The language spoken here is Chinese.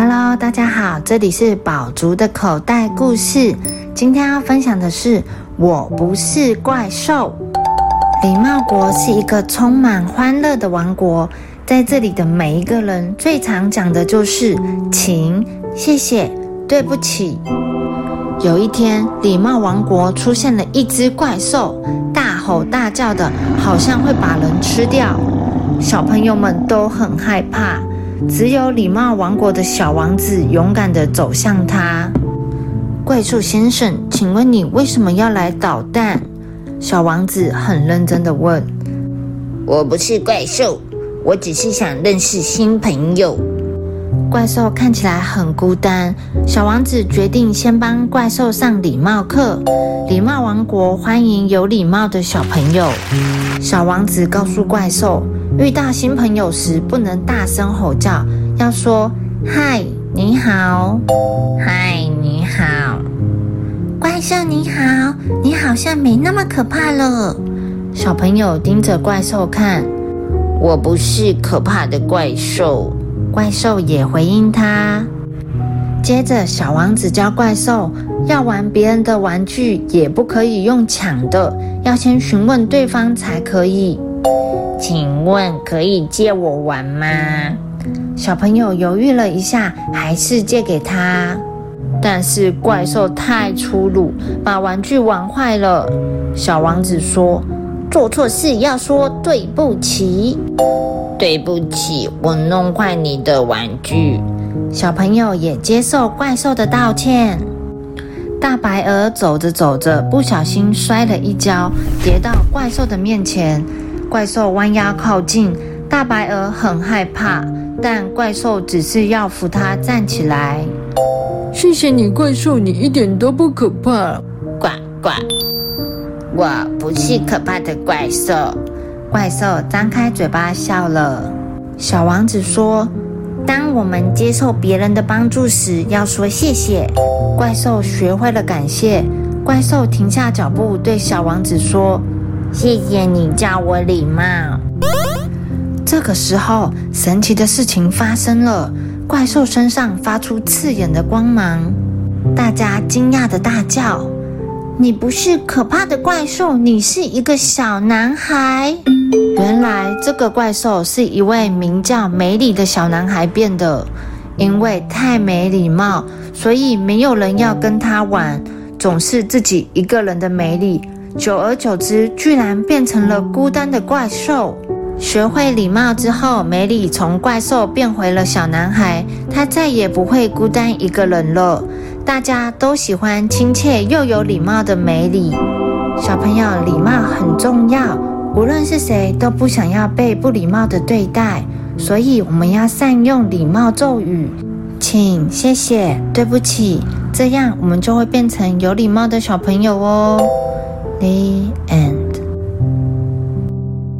Hello，大家好，这里是宝竹的口袋故事。今天要分享的是《我不是怪兽》。礼貌国是一个充满欢乐的王国，在这里的每一个人最常讲的就是“请”“谢谢”“对不起”。有一天，礼貌王国出现了一只怪兽，大吼大叫的，好像会把人吃掉。小朋友们都很害怕。只有礼貌王国的小王子勇敢地走向他。怪兽先生，请问你为什么要来捣蛋？小王子很认真地问。我不是怪兽，我只是想认识新朋友。怪兽看起来很孤单，小王子决定先帮怪兽上礼貌课。礼貌王国欢迎有礼貌的小朋友。小王子告诉怪兽。遇到新朋友时，不能大声吼叫，要说“嗨，你好，嗨，你好，怪兽你好，你好像没那么可怕了。”小朋友盯着怪兽看，我不是可怕的怪兽。怪兽也回应他。接着，小王子教怪兽，要玩别人的玩具也不可以用抢的，要先询问对方才可以。请问可以借我玩吗？小朋友犹豫了一下，还是借给他。但是怪兽太粗鲁，把玩具玩坏了。小王子说：“做错事要说对不起。”对不起，我弄坏你的玩具。小朋友也接受怪兽的道歉。大白鹅走着走着，不小心摔了一跤，跌到怪兽的面前。怪兽弯腰靠近，大白鹅很害怕，但怪兽只是要扶它站起来。谢谢你，怪兽，你一点都不可怕。呱呱，我不是可怕的怪兽。怪兽张开嘴巴笑了。小王子说：“当我们接受别人的帮助时，要说谢谢。”怪兽学会了感谢。怪兽停下脚步，对小王子说。谢谢你教我礼貌。这个时候，神奇的事情发生了，怪兽身上发出刺眼的光芒，大家惊讶的大叫：“你不是可怕的怪兽，你是一个小男孩！”原来，这个怪兽是一位名叫梅里的小男孩变的，因为太没礼貌，所以没有人要跟他玩，总是自己一个人的梅里。久而久之，居然变成了孤单的怪兽。学会礼貌之后，梅里从怪兽变回了小男孩。他再也不会孤单一个人了。大家都喜欢亲切又有礼貌的梅里。小朋友，礼貌很重要，无论是谁都不想要被不礼貌的对待，所以我们要善用礼貌咒语，请、谢谢、对不起，这样我们就会变成有礼貌的小朋友哦。The end.